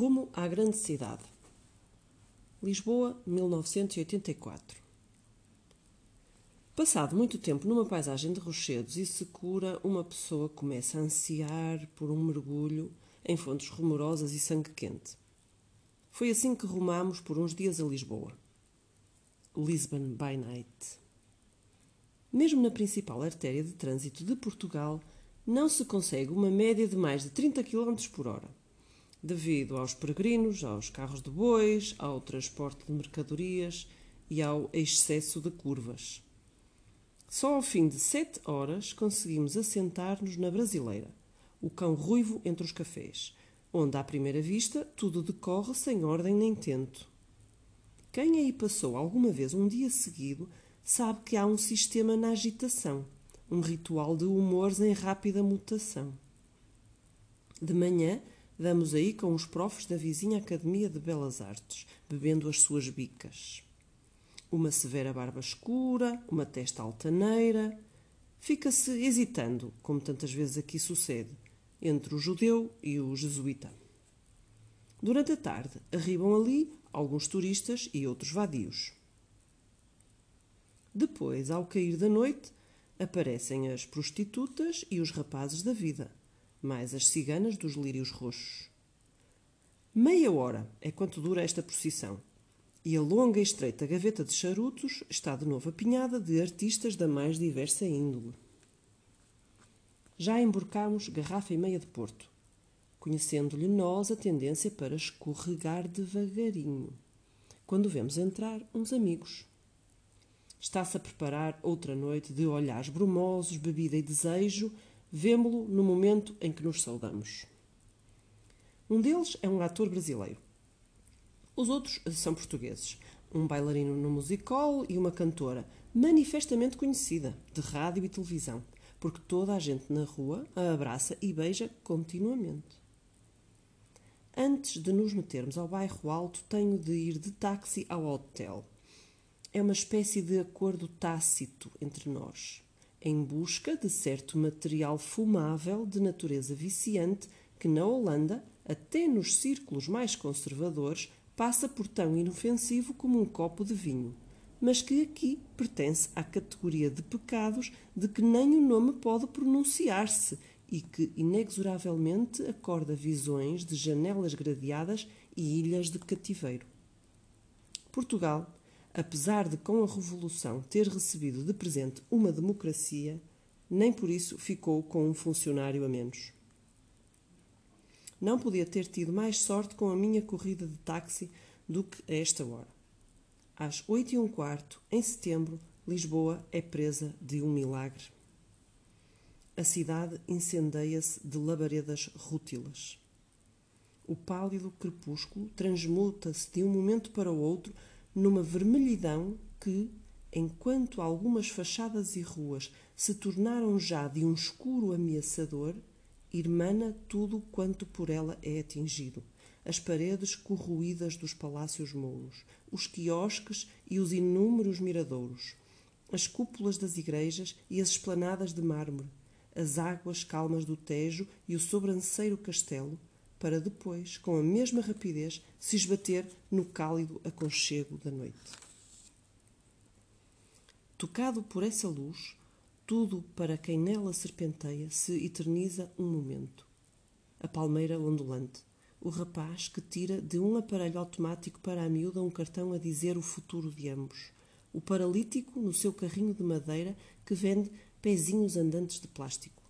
Rumo à grande cidade. Lisboa, 1984. Passado muito tempo numa paisagem de rochedos e secura, uma pessoa começa a ansiar por um mergulho em fontes rumorosas e sangue quente. Foi assim que rumamos por uns dias a Lisboa. Lisbon by night. Mesmo na principal artéria de trânsito de Portugal, não se consegue uma média de mais de 30 km por hora devido aos peregrinos, aos carros de bois, ao transporte de mercadorias e ao excesso de curvas. Só ao fim de sete horas conseguimos assentar-nos na Brasileira, o cão ruivo entre os cafés, onde à primeira vista tudo decorre sem ordem nem tento. Quem aí passou alguma vez um dia seguido sabe que há um sistema na agitação, um ritual de humores em rápida mutação. De manhã, Damos aí com os profs da vizinha Academia de Belas Artes, bebendo as suas bicas. Uma severa barba escura, uma testa altaneira. Fica-se hesitando, como tantas vezes aqui sucede, entre o judeu e o jesuíta. Durante a tarde, arribam ali alguns turistas e outros vadios. Depois, ao cair da noite, aparecem as prostitutas e os rapazes da vida mais as ciganas dos lírios roxos. Meia hora é quanto dura esta procissão, e a longa e estreita gaveta de charutos está de novo apinhada de artistas da mais diversa índole. Já emborcámos garrafa e meia de Porto, conhecendo-lhe nós a tendência para escorregar devagarinho, quando vemos entrar uns amigos. Está-se a preparar outra noite de olhares brumosos, bebida e desejo, Vemo-lo no momento em que nos saudamos. Um deles é um ator brasileiro. Os outros são portugueses. Um bailarino no musical e uma cantora, manifestamente conhecida, de rádio e televisão, porque toda a gente na rua a abraça e beija continuamente. Antes de nos metermos ao bairro alto, tenho de ir de táxi ao hotel. É uma espécie de acordo tácito entre nós em busca de certo material fumável de natureza viciante que na Holanda, até nos círculos mais conservadores, passa por tão inofensivo como um copo de vinho, mas que aqui pertence à categoria de pecados de que nem o nome pode pronunciar-se e que inexoravelmente acorda visões de janelas gradeadas e ilhas de cativeiro. Portugal apesar de com a Revolução ter recebido de presente uma democracia, nem por isso ficou com um funcionário a menos. Não podia ter tido mais sorte com a minha corrida de táxi do que a esta hora. Às oito e um quarto, em setembro, Lisboa é presa de um milagre. A cidade incendeia-se de labaredas rútilas. O pálido crepúsculo transmuta-se de um momento para o outro numa vermelhidão que, enquanto algumas fachadas e ruas se tornaram já de um escuro ameaçador, irmana tudo quanto por ela é atingido. As paredes corroídas dos palácios mouros, os quiosques e os inúmeros miradouros, as cúpulas das igrejas e as esplanadas de mármore, as águas calmas do Tejo e o sobranceiro castelo, para depois, com a mesma rapidez, se esbater no cálido aconchego da noite. Tocado por essa luz, tudo para quem nela serpenteia se eterniza um momento. A palmeira ondulante, o rapaz que tira de um aparelho automático para a miúda um cartão a dizer o futuro de ambos, o paralítico no seu carrinho de madeira que vende pezinhos andantes de plástico.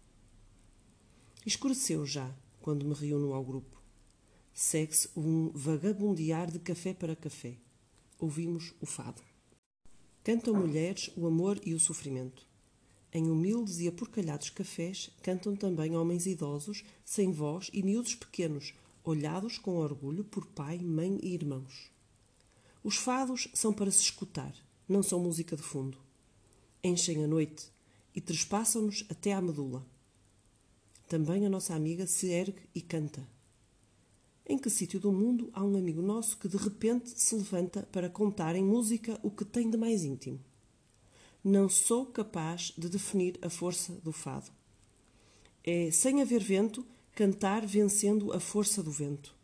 Escureceu já, quando me reúno ao grupo. Segue-se um vagabundear de café para café. Ouvimos o fado. Cantam mulheres o amor e o sofrimento. Em humildes e aporcalhados cafés cantam também homens idosos, sem voz e miúdos pequenos, olhados com orgulho por pai, mãe e irmãos. Os fados são para se escutar, não são música de fundo. Enchem a noite e trespassam-nos até à medula. Também a nossa amiga se ergue e canta. Em que sítio do mundo há um amigo nosso que de repente se levanta para contar em música o que tem de mais íntimo? Não sou capaz de definir a força do fado. É, sem haver vento, cantar vencendo a força do vento.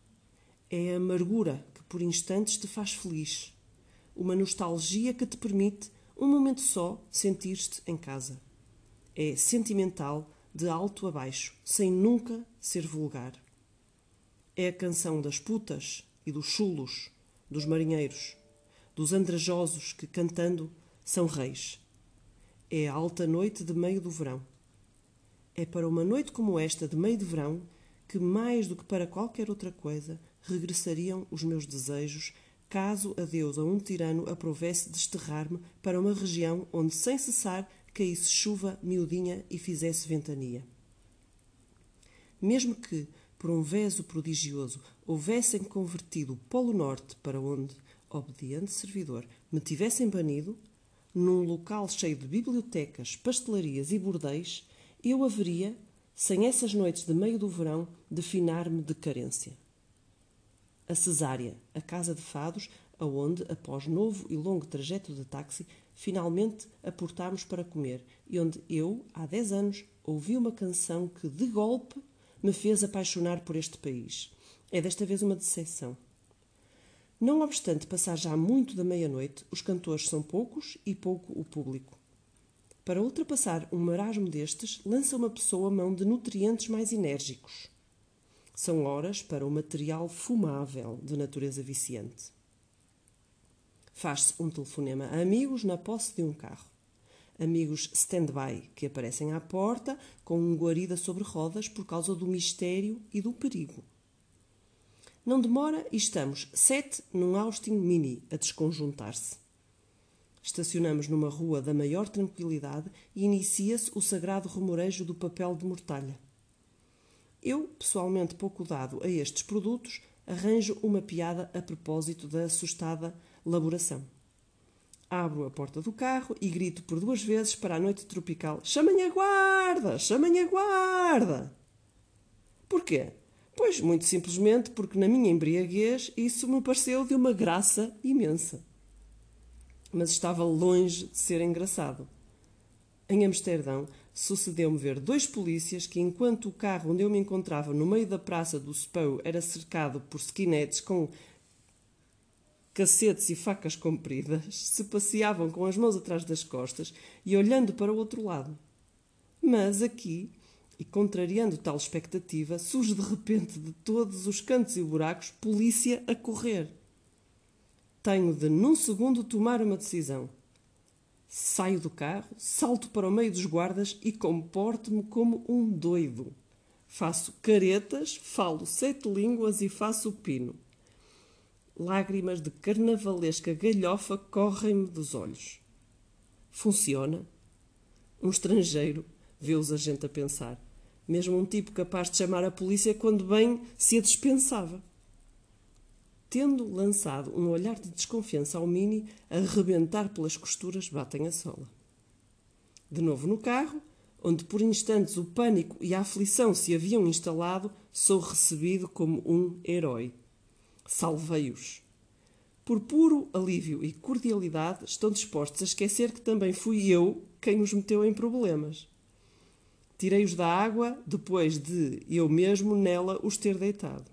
É a amargura que por instantes te faz feliz. Uma nostalgia que te permite, um momento só, sentir-te em casa. É sentimental de alto a baixo, sem nunca ser vulgar. É a canção das putas e dos chulos, dos marinheiros, dos andrajosos que, cantando, são reis. É a alta noite de meio do verão. É para uma noite como esta de meio de verão que, mais do que para qualquer outra coisa, regressariam os meus desejos caso a Deus ou um tirano aprovesse desterrar-me para uma região onde, sem cessar, caísse chuva miudinha e fizesse ventania. Mesmo que, por um veso prodigioso, houvessem convertido o Polo Norte para onde, obediente servidor, me tivessem banido, num local cheio de bibliotecas, pastelarias e bordéis, eu haveria, sem essas noites de meio do verão, de finar-me de carência. A Cesária, a casa de fados, aonde, após novo e longo trajeto de táxi, finalmente aportámos para comer, e onde eu, há dez anos, ouvi uma canção que, de golpe, me fez apaixonar por este país. É desta vez uma decepção. Não obstante passar já muito da meia-noite, os cantores são poucos e pouco o público. Para ultrapassar um marasmo destes, lança uma pessoa mão de nutrientes mais enérgicos. São horas para o material fumável de natureza viciante. Faz-se um telefonema a amigos na posse de um carro. Amigos stand-by que aparecem à porta com um guarida sobre rodas por causa do mistério e do perigo. Não demora e estamos sete num Austin Mini a desconjuntar-se. Estacionamos numa rua da maior tranquilidade e inicia-se o sagrado rumorejo do papel de mortalha. Eu, pessoalmente pouco dado a estes produtos, arranjo uma piada a propósito da assustada laboração. Abro a porta do carro e grito por duas vezes para a noite tropical: Chamem a guarda! Chamem a guarda! Porquê? Pois, muito simplesmente porque na minha embriaguez isso me pareceu de uma graça imensa. Mas estava longe de ser engraçado. Em Amsterdão, sucedeu-me ver dois polícias que, enquanto o carro onde eu me encontrava no meio da praça do Spou era cercado por skinheads com cacetes e facas compridas, se passeavam com as mãos atrás das costas e olhando para o outro lado. Mas aqui e, contrariando tal expectativa, surge de repente de todos os cantos e buracos polícia a correr. Tenho de, num segundo, tomar uma decisão. Saio do carro, salto para o meio dos guardas e comporto-me como um doido. Faço caretas, falo sete línguas e faço pino. Lágrimas de carnavalesca galhofa correm-me dos olhos. Funciona. Um estrangeiro vê-os a gente a pensar. Mesmo um tipo capaz de chamar a polícia quando bem se a dispensava. Tendo lançado um olhar de desconfiança ao Mini, a rebentar pelas costuras, batem a sola. De novo no carro, onde por instantes o pânico e a aflição se haviam instalado, sou recebido como um herói. Salvei-os. Por puro alívio e cordialidade, estão dispostos a esquecer que também fui eu quem os meteu em problemas. Tirei-os da água depois de eu mesmo nela os ter deitado.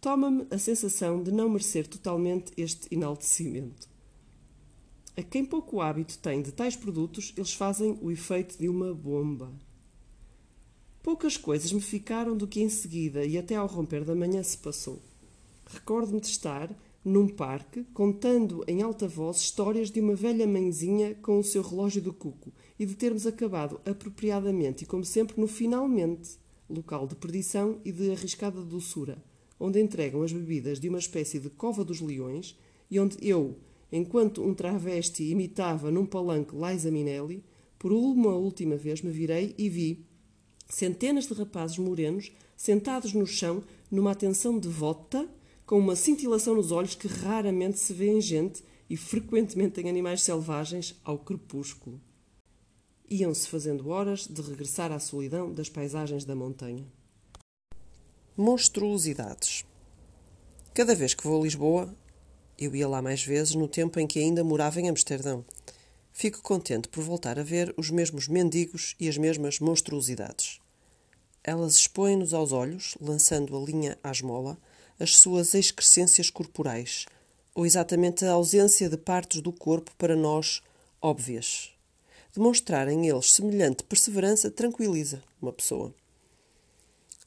Toma-me a sensação de não merecer totalmente este enaltecimento. A quem pouco hábito tem de tais produtos, eles fazem o efeito de uma bomba. Poucas coisas me ficaram do que em seguida e até ao romper da manhã se passou. Recordo-me de estar num parque, contando em alta voz histórias de uma velha mãezinha com o seu relógio do cuco e de termos acabado apropriadamente e, como sempre, no finalmente, local de perdição e de arriscada doçura, onde entregam as bebidas de uma espécie de cova dos leões e onde eu, enquanto um travesti imitava num palanque Liza Minelli, por uma última vez me virei e vi centenas de rapazes morenos sentados no chão numa atenção devota com uma cintilação nos olhos que raramente se vê em gente e frequentemente em animais selvagens ao crepúsculo. Iam-se fazendo horas de regressar à solidão das paisagens da montanha. Monstruosidades. Cada vez que vou a Lisboa, eu ia lá mais vezes no tempo em que ainda morava em Amsterdão. Fico contente por voltar a ver os mesmos mendigos e as mesmas monstruosidades. Elas expõem-nos aos olhos, lançando a linha à esmola, as suas excrescências corporais, ou exatamente a ausência de partes do corpo para nós óbvias. Demonstrarem eles semelhante perseverança tranquiliza uma pessoa.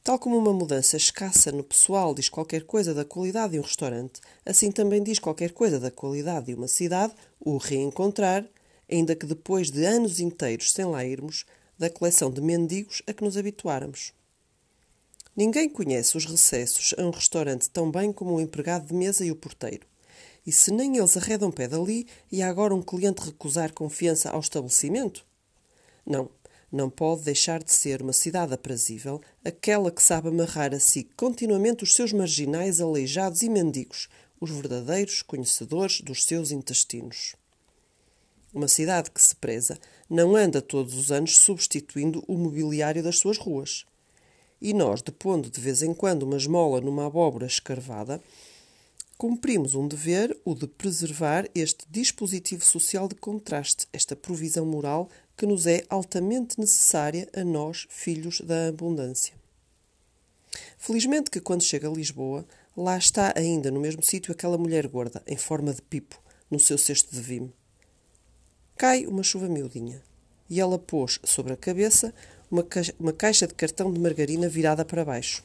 Tal como uma mudança escassa no pessoal diz qualquer coisa da qualidade de um restaurante, assim também diz qualquer coisa da qualidade de uma cidade o reencontrar, ainda que depois de anos inteiros sem lá irmos, da coleção de mendigos a que nos habituáramos. Ninguém conhece os recessos a um restaurante tão bem como o empregado de mesa e o porteiro. E se nem eles arredam pé dali, e há agora um cliente recusar confiança ao estabelecimento? Não, não pode deixar de ser uma cidade aprazível aquela que sabe amarrar a si continuamente os seus marginais aleijados e mendigos, os verdadeiros conhecedores dos seus intestinos. Uma cidade que se preza não anda todos os anos substituindo o mobiliário das suas ruas. E nós, depondo de vez em quando uma esmola numa abóbora escarvada, cumprimos um dever, o de preservar este dispositivo social de contraste, esta provisão moral que nos é altamente necessária a nós, filhos da abundância. Felizmente que quando chega a Lisboa, lá está ainda no mesmo sítio aquela mulher gorda, em forma de pipo, no seu cesto de vime. Cai uma chuva miudinha e ela pôs sobre a cabeça uma caixa, uma caixa de cartão de margarina virada para baixo.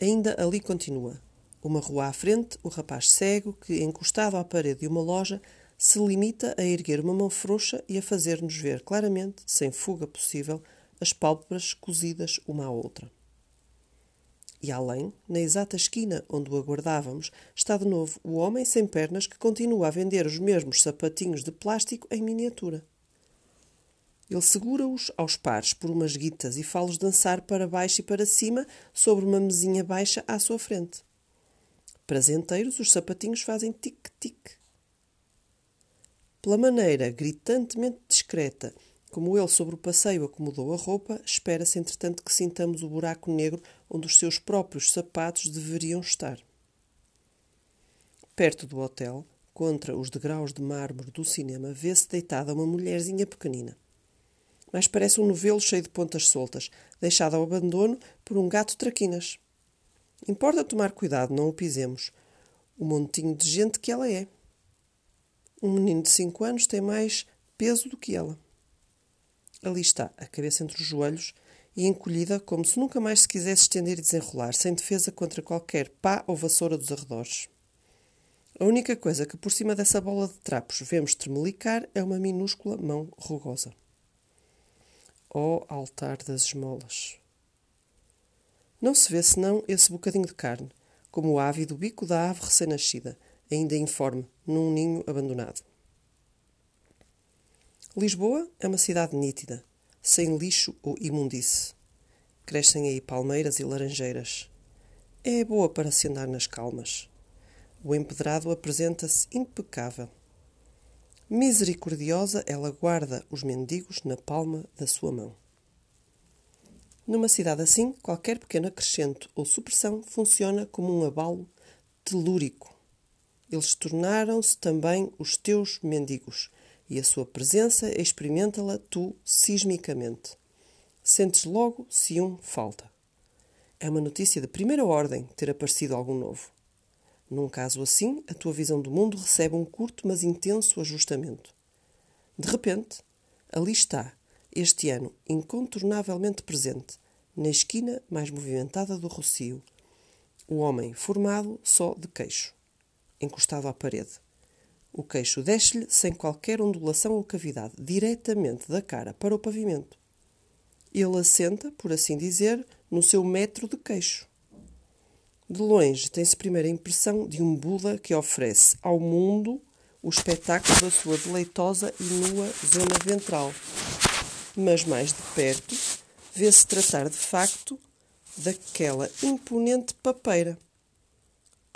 Ainda ali continua. Uma rua à frente, o rapaz cego que, encostado à parede de uma loja, se limita a erguer uma mão frouxa e a fazer-nos ver claramente, sem fuga possível, as pálpebras cozidas uma à outra. E além, na exata esquina onde o aguardávamos, está de novo o homem sem pernas que continua a vender os mesmos sapatinhos de plástico em miniatura. Ele segura-os aos pares por umas guitas e fala-os dançar para baixo e para cima sobre uma mesinha baixa à sua frente. Prazenteiros, os sapatinhos fazem tic-tic. Pela maneira gritantemente discreta como ele sobre o passeio acomodou a roupa, espera-se entretanto que sintamos o buraco negro onde os seus próprios sapatos deveriam estar. Perto do hotel, contra os degraus de mármore do cinema, vê-se deitada uma mulherzinha pequenina. Mas parece um novelo cheio de pontas soltas, deixado ao abandono por um gato traquinas. Importa tomar cuidado, não o pisemos. O montinho de gente que ela é. Um menino de cinco anos tem mais peso do que ela. Ali está, a cabeça entre os joelhos e encolhida como se nunca mais se quisesse estender e desenrolar, sem defesa contra qualquer pá ou vassoura dos arredores. A única coisa que por cima dessa bola de trapos vemos tremelicar é uma minúscula mão rugosa. Ó altar das esmolas! Não se vê senão esse bocadinho de carne, como o ave do bico da ave recém-nascida, ainda informe, num ninho abandonado. Lisboa é uma cidade nítida, sem lixo ou imundice. Crescem aí palmeiras e laranjeiras. É boa para se andar nas calmas. O empedrado apresenta-se impecável. Misericordiosa, ela guarda os mendigos na palma da sua mão. Numa cidade assim, qualquer pequeno acrescento ou supressão funciona como um abalo telúrico. Eles tornaram-se também os teus mendigos, e a sua presença experimenta-la tu sismicamente. Sentes logo se um falta. É uma notícia de primeira ordem ter aparecido algum novo. Num caso assim, a tua visão do mundo recebe um curto mas intenso ajustamento. De repente, ali está, este ano incontornavelmente presente, na esquina mais movimentada do Rocio, o homem formado só de queixo, encostado à parede o queixo desce-lhe sem qualquer ondulação ou cavidade, diretamente da cara para o pavimento. Ele assenta, por assim dizer, no seu metro de queixo. De longe tem-se primeira impressão de um Buda que oferece ao mundo o espetáculo da sua deleitosa e nua zona ventral. Mas mais de perto vê-se tratar de facto daquela imponente papeira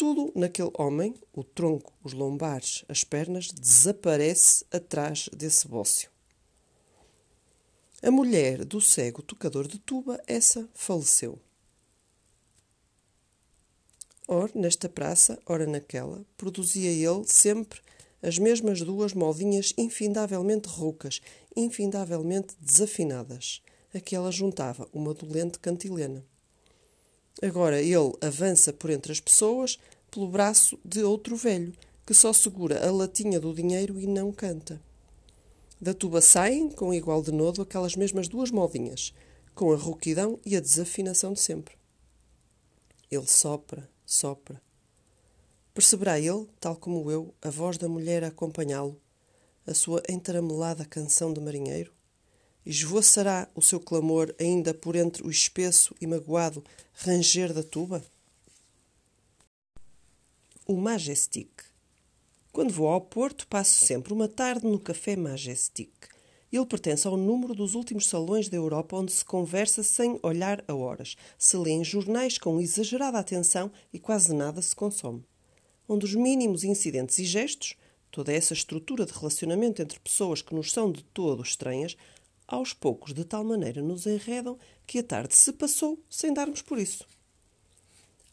tudo naquele homem, o tronco, os lombares, as pernas, desaparece atrás desse bócio. A mulher do cego tocador de tuba, essa faleceu. Ora nesta praça, ora naquela, produzia ele sempre as mesmas duas moldinhas infindavelmente roucas, infindavelmente desafinadas, a que ela juntava uma dolente cantilena. Agora ele avança por entre as pessoas pelo braço de outro velho, que só segura a latinha do dinheiro e não canta. Da tuba saem, com igual de nodo, aquelas mesmas duas modinhas, com a rouquidão e a desafinação de sempre. Ele sopra, sopra. Perceberá ele, tal como eu, a voz da mulher a acompanhá-lo, a sua entaramelada canção de marinheiro? Esvoaçará o seu clamor ainda por entre o espesso e magoado ranger da tuba? O Majestic. Quando vou ao Porto, passo sempre uma tarde no Café Majestic. Ele pertence ao número dos últimos salões da Europa onde se conversa sem olhar a horas, se lê em jornais com exagerada atenção e quase nada se consome. Onde os mínimos incidentes e gestos, toda essa estrutura de relacionamento entre pessoas que nos são de todo estranhas, aos poucos de tal maneira nos enredam que a tarde se passou sem darmos por isso.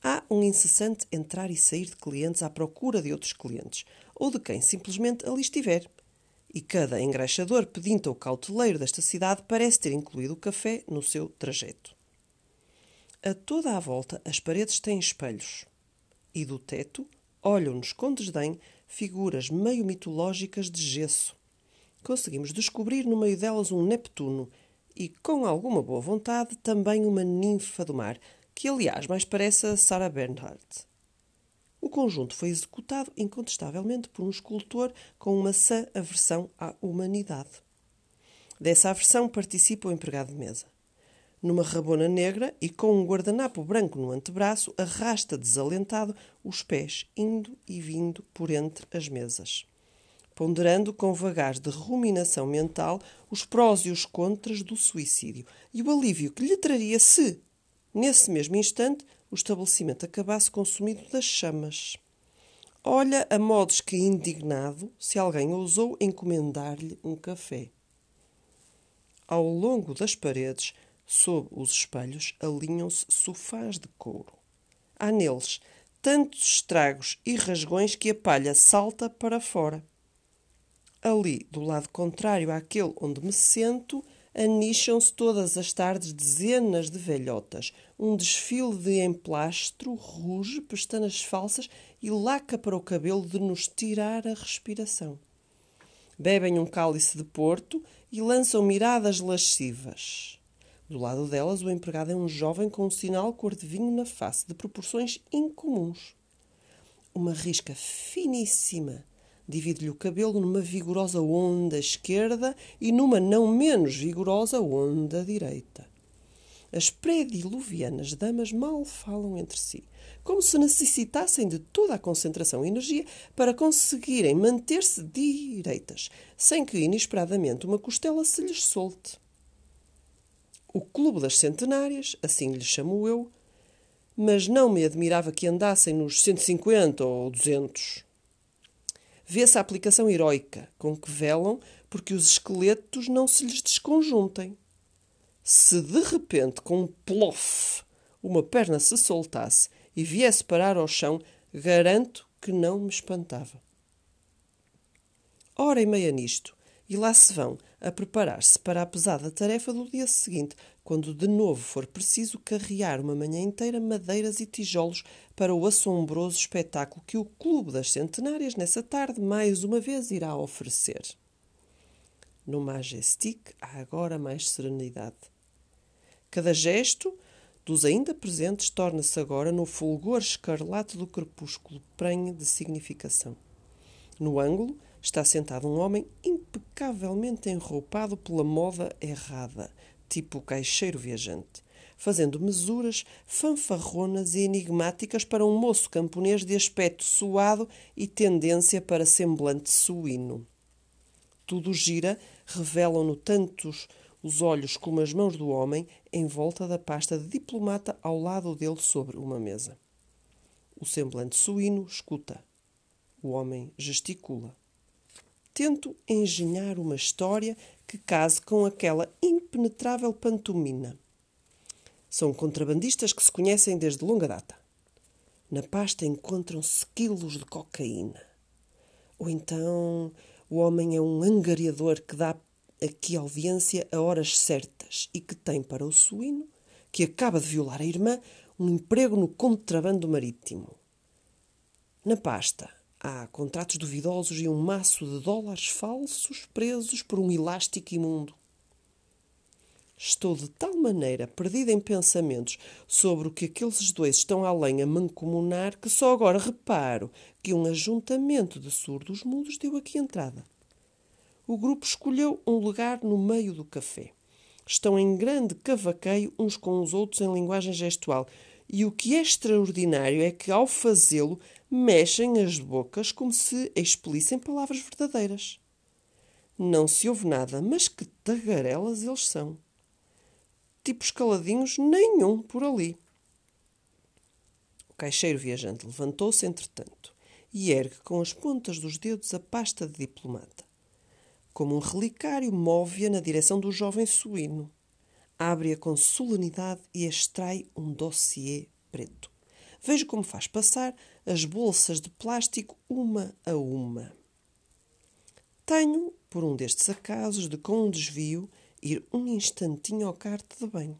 Há um incessante entrar e sair de clientes à procura de outros clientes, ou de quem simplesmente ali estiver. E cada engraxador pedinte ou cauteleiro desta cidade parece ter incluído o café no seu trajeto. A toda a volta as paredes têm espelhos. E do teto olham-nos com desdém figuras meio mitológicas de gesso, conseguimos descobrir no meio delas um Neptuno e, com alguma boa vontade, também uma ninfa do mar, que aliás mais parece a Sarah Bernhardt. O conjunto foi executado incontestavelmente por um escultor com uma sã aversão à humanidade. Dessa aversão participa o empregado de mesa. Numa rabona negra e com um guardanapo branco no antebraço, arrasta desalentado os pés, indo e vindo por entre as mesas ponderando com vagares de ruminação mental os prós e os contras do suicídio e o alívio que lhe traria se, nesse mesmo instante, o estabelecimento acabasse consumido das chamas. Olha a modos que, indignado, se alguém ousou encomendar-lhe um café. Ao longo das paredes, sob os espelhos, alinham-se sofás de couro. Há neles tantos estragos e rasgões que a palha salta para fora. Ali, do lado contrário àquele onde me sento, anicham-se todas as tardes dezenas de velhotas. Um desfile de emplastro, ruge, pestanas falsas e laca para o cabelo de nos tirar a respiração. Bebem um cálice de porto e lançam miradas lascivas. Do lado delas, o empregado é um jovem com um sinal cor de vinho na face, de proporções incomuns. Uma risca finíssima Divide-lhe o cabelo numa vigorosa onda esquerda e numa não menos vigorosa onda direita. As prediluvianas damas mal falam entre si, como se necessitassem de toda a concentração e energia para conseguirem manter-se direitas, sem que inesperadamente uma costela se lhes solte. O Clube das Centenárias, assim lhe chamo eu, mas não me admirava que andassem nos 150 ou 200 vê-se a aplicação heroica com que velam porque os esqueletos não se lhes desconjuntem. Se de repente, com um plof, uma perna se soltasse e viesse parar ao chão, garanto que não me espantava. Hora e meia nisto, e lá se vão a preparar-se para a pesada tarefa do dia seguinte, quando de novo for preciso carrear uma manhã inteira madeiras e tijolos para o assombroso espetáculo que o Clube das Centenárias nessa tarde mais uma vez irá oferecer. No Majestic há agora mais serenidade. Cada gesto dos ainda presentes torna-se agora no fulgor escarlate do crepúsculo prenhe de significação. No ângulo está sentado um homem impecavelmente enroupado pela moda errada, tipo caixeiro viajante, fazendo mesuras fanfarronas e enigmáticas para um moço camponês de aspecto suado e tendência para semblante suíno. Tudo gira, revelam-no tantos os olhos como as mãos do homem em volta da pasta de diplomata ao lado dele sobre uma mesa. O semblante suíno escuta. O homem gesticula. Tento engenhar uma história que case com aquela impenetrável pantomina. São contrabandistas que se conhecem desde longa data. Na pasta encontram-se quilos de cocaína. Ou então o homem é um angariador que dá aqui audiência a horas certas e que tem para o suíno, que acaba de violar a irmã, um emprego no contrabando marítimo. Na pasta há contratos duvidosos e um maço de dólares falsos presos por um elástico imundo. Estou de tal maneira perdida em pensamentos sobre o que aqueles dois estão além a mancomunar que só agora reparo que um ajuntamento de surdos mudos deu aqui entrada. O grupo escolheu um lugar no meio do café. Estão em grande cavaqueio uns com os outros em linguagem gestual. E o que é extraordinário é que, ao fazê-lo, mexem as bocas como se expelissem palavras verdadeiras. Não se ouve nada, mas que tagarelas eles são tipos caladinhos nenhum por ali. O caixeiro viajante levantou-se, entretanto, e ergue com as pontas dos dedos a pasta de diplomata. Como um relicário, move-a na direção do jovem suíno. Abre-a com solenidade e extrai um dossiê preto. Vejo como faz passar as bolsas de plástico uma a uma. Tenho, por um destes acasos, de com um desvio, ir um instantinho ao carte de banho.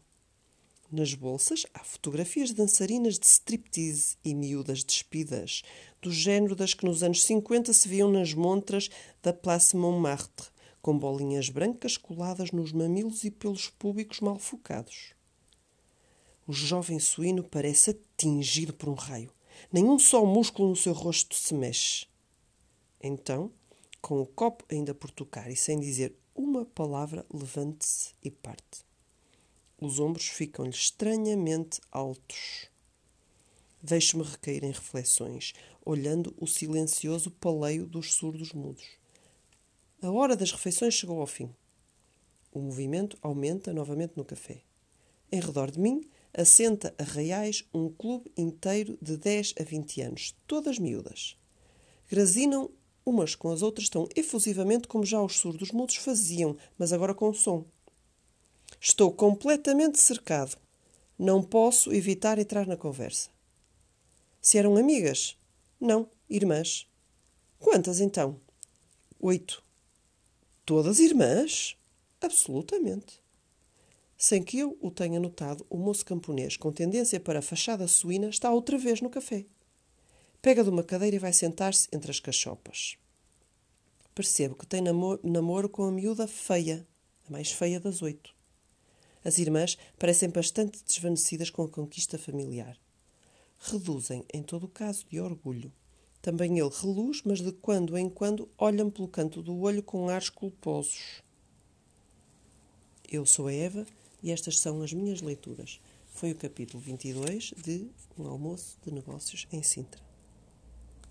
Nas bolsas há fotografias de dançarinas de striptease e miúdas despidas, do género das que nos anos 50 se viam nas montras da Place Montmartre, com bolinhas brancas coladas nos mamilos e pelos públicos mal focados. O jovem suíno parece atingido por um raio. Nenhum só músculo no seu rosto se mexe. Então, com o copo ainda por tocar e sem dizer uma palavra, levante-se e parte. Os ombros ficam-lhe estranhamente altos. Deixo-me recair em reflexões, olhando o silencioso paleio dos surdos mudos. A hora das refeições chegou ao fim. O movimento aumenta novamente no café. Em redor de mim, assenta a reais um clube inteiro de 10 a 20 anos, todas miúdas. Grazinam umas com as outras tão efusivamente como já os surdos mudos faziam, mas agora com som. Estou completamente cercado. Não posso evitar entrar na conversa. Se eram amigas? Não, irmãs. Quantas então? Oito. Todas irmãs? Absolutamente. Sem que eu o tenha notado, o moço camponês, com tendência para a fachada suína, está outra vez no café. Pega de uma cadeira e vai sentar-se entre as cachopas. Percebo que tem namoro, namoro com a miúda feia, a mais feia das oito. As irmãs parecem bastante desvanecidas com a conquista familiar. Reduzem, em todo o caso, de orgulho. Também ele reluz, mas de quando em quando olham pelo canto do olho com ares culposos. Eu sou a Eva e estas são as minhas leituras. Foi o capítulo 22 de Um Almoço de Negócios em Sintra.